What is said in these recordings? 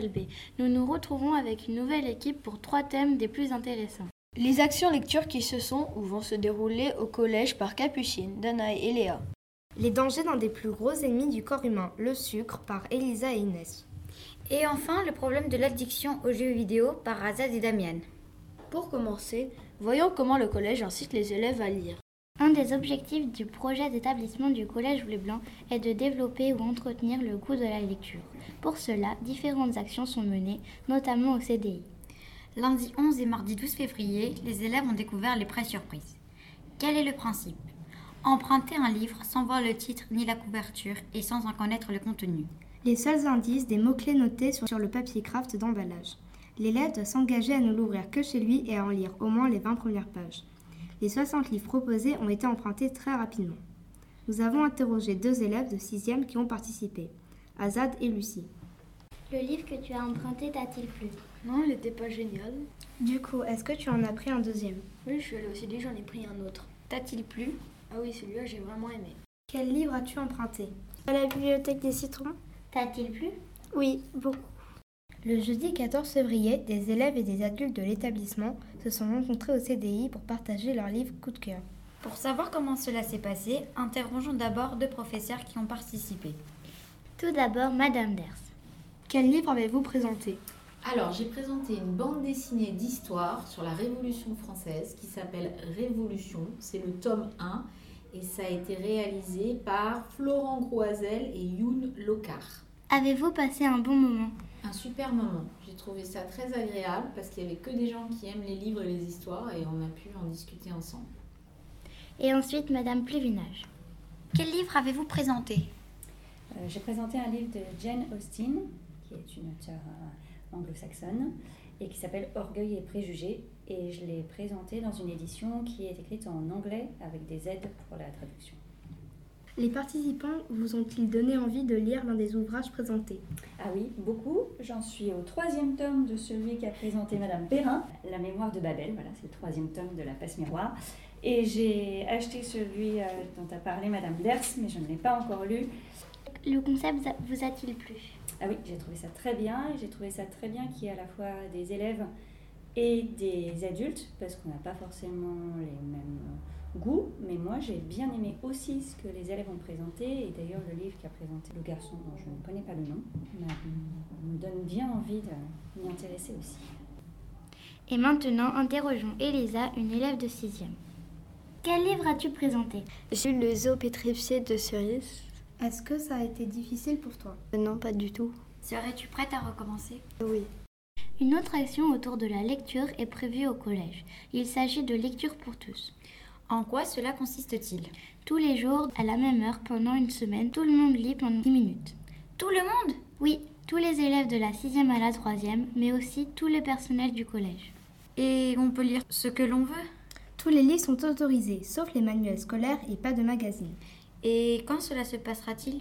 LB. Nous nous retrouvons avec une nouvelle équipe pour trois thèmes des plus intéressants. Les actions lecture qui se sont ou vont se dérouler au collège par Capucine, Danae et Léa. Les dangers d'un des plus gros ennemis du corps humain, le sucre, par Elisa et Inès. Et enfin, le problème de l'addiction aux jeux vidéo par Azad et Damian. Pour commencer, voyons comment le collège incite les élèves à lire. Un des objectifs du projet d'établissement du Collège Bleu Blanc est de développer ou entretenir le goût de la lecture. Pour cela, différentes actions sont menées, notamment au CDI. Lundi 11 et mardi 12 février, les élèves ont découvert les prêts surprises. Quel est le principe? Emprunter un livre sans voir le titre ni la couverture et sans en connaître le contenu. Les seuls indices des mots-clés notés sur le papier craft d'emballage. L'élève doit s'engager à ne l'ouvrir que chez lui et à en lire au moins les 20 premières pages. Les 60 livres proposés ont été empruntés très rapidement. Nous avons interrogé deux élèves de 6e qui ont participé, Azad et Lucie. Le livre que tu as emprunté t'a-t-il plu? Non, il n'était pas génial. Du coup, est-ce que tu en as pris un deuxième? Oui, je suis allée au CD, j'en ai pris un autre. T'a-t-il plu? Ah oui, celui-là, j'ai vraiment aimé. Quel livre as-tu emprunté? À la bibliothèque des citrons T'a-t-il plu? Oui, beaucoup. Le jeudi 14 février, des élèves et des adultes de l'établissement se sont rencontrés au CDI pour partager leur livre coup de cœur. Pour savoir comment cela s'est passé, interrogeons d'abord deux professeurs qui ont participé. Tout d'abord, Madame Ders. Quel livre avez-vous présenté? Alors, j'ai présenté une bande dessinée d'histoire sur la Révolution française qui s'appelle Révolution. C'est le tome 1 et ça a été réalisé par Florent Groisel et Youn Locard. Avez-vous passé un bon moment? Un super moment. J'ai trouvé ça très agréable parce qu'il n'y avait que des gens qui aiment les livres et les histoires et on a pu en discuter ensemble. Et ensuite, Madame Pluvinage. Quel livre avez-vous présenté? Euh, J'ai présenté un livre de Jane Austen, qui est une auteure euh, anglo-saxonne, et qui s'appelle Orgueil et préjugés. Et je l'ai présenté dans une édition qui est écrite en anglais avec des aides pour la traduction. Les participants vous ont-ils donné envie de lire l'un des ouvrages présentés Ah oui, beaucoup. J'en suis au troisième tome de celui qu'a présenté Madame Perrin, La mémoire de Babel. Voilà, c'est le troisième tome de La passe miroir. Et j'ai acheté celui euh, dont a parlé Madame Ders, mais je ne l'ai pas encore lu. Le concept vous a-t-il plu? Ah oui, j'ai trouvé ça très bien. J'ai trouvé ça très bien qu'il y ait à la fois des élèves et des adultes, parce qu'on n'a pas forcément les mêmes goûts. Mais moi, j'ai bien aimé aussi ce que les élèves ont présenté. Et d'ailleurs, le livre qu'a présenté le garçon, dont je ne connais pas le nom, me donne bien envie de m'y intéresser aussi. Et maintenant, interrogeons Elisa, une élève de 6e. Quel livre as-tu présenté? J'ai lu le zoo pétrifié de Cerise. Est-ce que ça a été difficile pour toi? Non, pas du tout. Serais-tu prête à recommencer? Oui. Une autre action autour de la lecture est prévue au collège. Il s'agit de lecture pour tous. En quoi cela consiste-t-il? Tous les jours, à la même heure, pendant une semaine, tout le monde lit pendant 10 minutes. Tout le monde? Oui, tous les élèves de la 6e à la 3e, mais aussi tous les personnels du collège. Et on peut lire ce que l'on veut? Tous les livres sont autorisés, sauf les manuels scolaires et pas de magazines. Et quand cela se passera-t-il?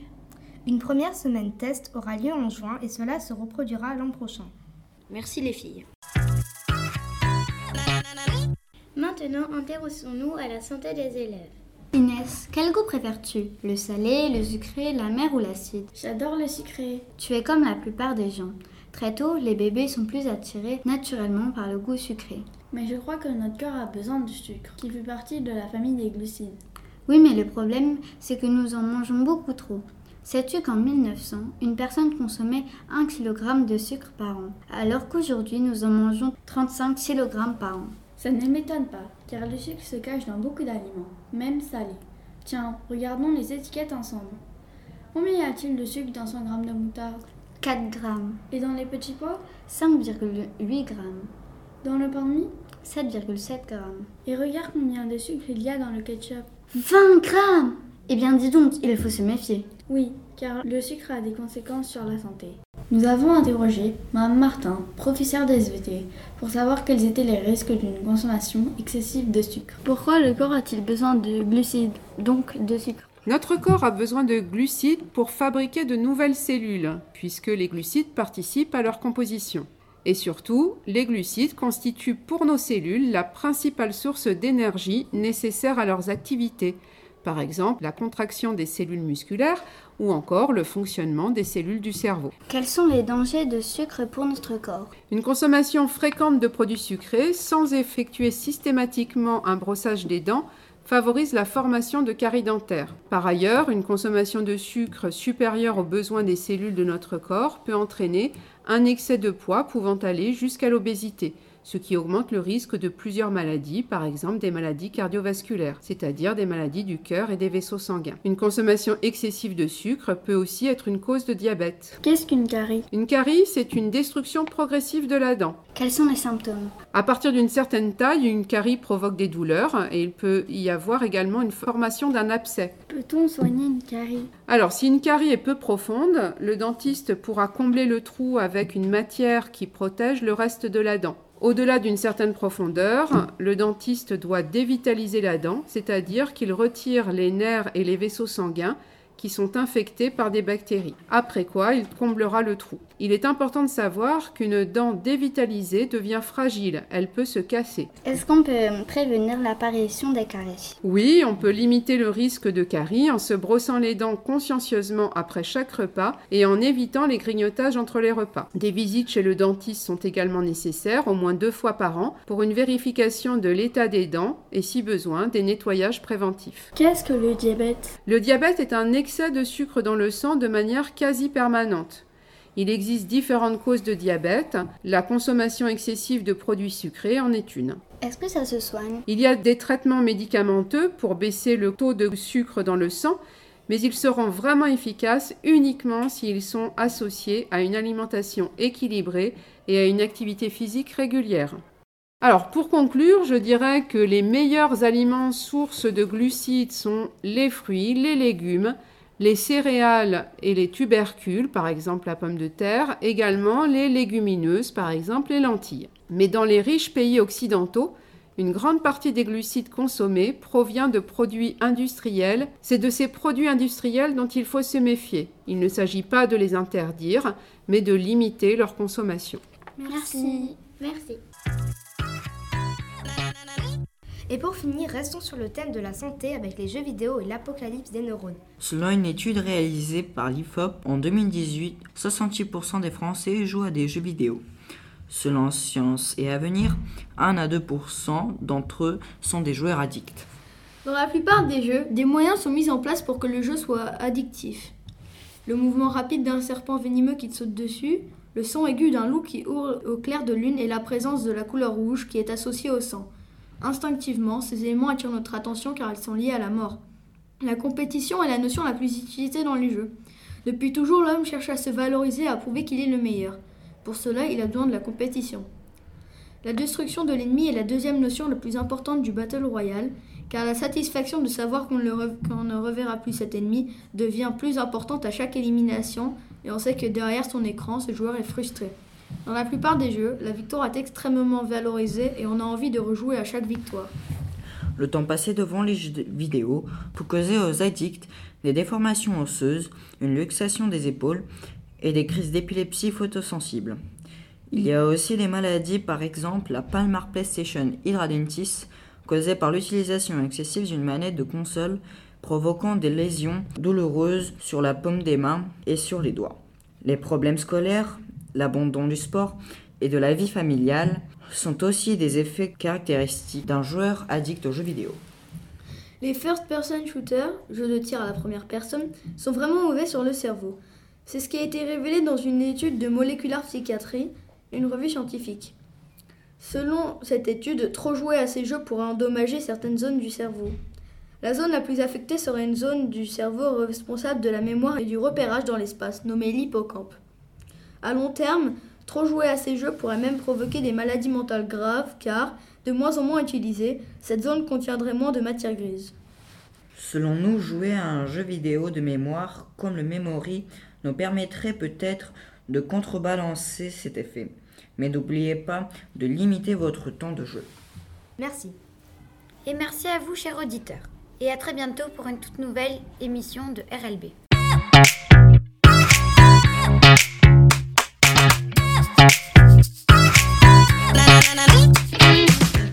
Une première semaine test aura lieu en juin et cela se reproduira l'an prochain. Merci les filles. Maintenant, intéressons-nous à la santé des élèves. Inès, quel goût préfères-tu? Le salé, le sucré, la mer ou l'acide? J'adore le sucré. Tu es comme la plupart des gens. Très tôt, les bébés sont plus attirés naturellement par le goût sucré. Mais je crois que notre corps a besoin de sucre, qui fait partie de la famille des glucides. Oui, mais le problème, c'est que nous en mangeons beaucoup trop. Sais-tu qu'en 1900, une personne consommait 1 kg de sucre par an, alors qu'aujourd'hui nous en mangeons 35 kg par an? Ça ne m'étonne pas, car le sucre se cache dans beaucoup d'aliments, même salés. Tiens, regardons les étiquettes ensemble. Combien y a-t-il de sucre dans 100 g de moutarde? 4 grammes. Et dans les petits pots 5,8 grammes. Dans le pain de mie? 7,7 grammes. Et regarde combien de sucre il y a dans le ketchup 20 grammes Eh bien dis donc, il faut se méfier. Oui, car le sucre a des conséquences sur la santé. Nous avons interrogé Mme Martin, professeure d'SVT, pour savoir quels étaient les risques d'une consommation excessive de sucre. Pourquoi le corps a-t-il besoin de glucides, donc de sucre? Notre corps a besoin de glucides pour fabriquer de nouvelles cellules, puisque les glucides participent à leur composition. Et surtout, les glucides constituent pour nos cellules la principale source d'énergie nécessaire à leurs activités. Par exemple, la contraction des cellules musculaires ou encore le fonctionnement des cellules du cerveau. Quels sont les dangers de sucre pour notre corps? Une consommation fréquente de produits sucrés sans effectuer systématiquement un brossage des dents favorise la formation de caries dentaires. Par ailleurs, une consommation de sucre supérieure aux besoins des cellules de notre corps peut entraîner un excès de poids pouvant aller jusqu'à l'obésité ce qui augmente le risque de plusieurs maladies, par exemple des maladies cardiovasculaires, c'est-à-dire des maladies du cœur et des vaisseaux sanguins. Une consommation excessive de sucre peut aussi être une cause de diabète. Qu'est-ce qu'une carie? Une carie, c'est une destruction progressive de la dent. Quels sont les symptômes? À partir d'une certaine taille, une carie provoque des douleurs et il peut y avoir également une formation d'un abcès. Peut-on soigner une carie? Alors, si une carie est peu profonde, le dentiste pourra combler le trou avec une matière qui protège le reste de la dent. Au-delà d'une certaine profondeur, le dentiste doit dévitaliser la dent, c'est-à-dire qu'il retire les nerfs et les vaisseaux sanguins qui sont infectés par des bactéries. Après quoi, il comblera le trou. Il est important de savoir qu'une dent dévitalisée devient fragile, elle peut se casser. Est-ce qu'on peut prévenir l'apparition des caries? Oui, on peut limiter le risque de caries en se brossant les dents consciencieusement après chaque repas et en évitant les grignotages entre les repas. Des visites chez le dentiste sont également nécessaires, au moins deux fois par an, pour une vérification de l'état des dents et, si besoin, des nettoyages préventifs. Qu'est-ce que le diabète? Le diabète est un excès de sucre dans le sang de manière quasi permanente. Il existe différentes causes de diabète. La consommation excessive de produits sucrés en est une. Est-ce que ça se soigne? Il y a des traitements médicamenteux pour baisser le taux de sucre dans le sang, mais ils seront vraiment efficaces uniquement s'ils sont associés à une alimentation équilibrée et à une activité physique régulière. Alors pour conclure, je dirais que les meilleurs aliments sources de glucides sont les fruits, les légumes, les céréales et les tubercules, par exemple la pomme de terre, également les légumineuses, par exemple les lentilles. Mais dans les riches pays occidentaux, une grande partie des glucides consommés provient de produits industriels. C'est de ces produits industriels dont il faut se méfier. Il ne s'agit pas de les interdire, mais de limiter leur consommation. Merci. Merci. Et pour finir, restons sur le thème de la santé avec les jeux vidéo et l'apocalypse des neurones. Selon une étude réalisée par l'IFOP en 2018, 68% des Français jouent à des jeux vidéo. Selon Science et Avenir, 1 à 2% d'entre eux sont des joueurs addicts. Dans la plupart des jeux, des moyens sont mis en place pour que le jeu soit addictif. Le mouvement rapide d'un serpent venimeux qui te saute dessus, le son aigu d'un loup qui hurle au clair de lune et la présence de la couleur rouge qui est associée au sang. Instinctivement, ces éléments attirent notre attention car ils sont liés à la mort. La compétition est la notion la plus utilisée dans les jeux. Depuis toujours, l'homme cherche à se valoriser et à prouver qu'il est le meilleur. Pour cela, il a besoin de la compétition. La destruction de l'ennemi est la deuxième notion la plus importante du Battle Royale, car la satisfaction de savoir qu'on ne reverra plus cet ennemi devient plus importante à chaque élimination, et on sait que derrière son écran, ce joueur est frustré. Dans la plupart des jeux, la victoire est extrêmement valorisée et on a envie de rejouer à chaque victoire. Le temps passé devant les jeux vidéo peut causer aux addicts des déformations osseuses, une luxation des épaules et des crises d'épilepsie photosensibles. Il y a aussi des maladies, par exemple la Palmar PlayStation hydradenitis, causée par l'utilisation excessive d'une manette de console provoquant des lésions douloureuses sur la paume des mains et sur les doigts. Les problèmes scolaires, l'abandon du sport et de la vie familiale sont aussi des effets caractéristiques d'un joueur addict aux jeux vidéo. Les first-person shooters, jeux de tir à la première personne, sont vraiment mauvais sur le cerveau. C'est ce qui a été révélé dans une étude de molecular psychiatrie, une revue scientifique. Selon cette étude, trop jouer à ces jeux pourrait endommager certaines zones du cerveau. La zone la plus affectée serait une zone du cerveau responsable de la mémoire et du repérage dans l'espace, nommée l'hippocampe. À long terme, trop jouer à ces jeux pourrait même provoquer des maladies mentales graves car, de moins en moins utilisée, cette zone contiendrait moins de matière grise. Selon nous, jouer à un jeu vidéo de mémoire comme le Memory nous permettrait peut-être de contrebalancer cet effet. Mais n'oubliez pas de limiter votre temps de jeu. Merci. Et merci à vous, chers auditeurs. Et à très bientôt pour une toute nouvelle émission de RLB.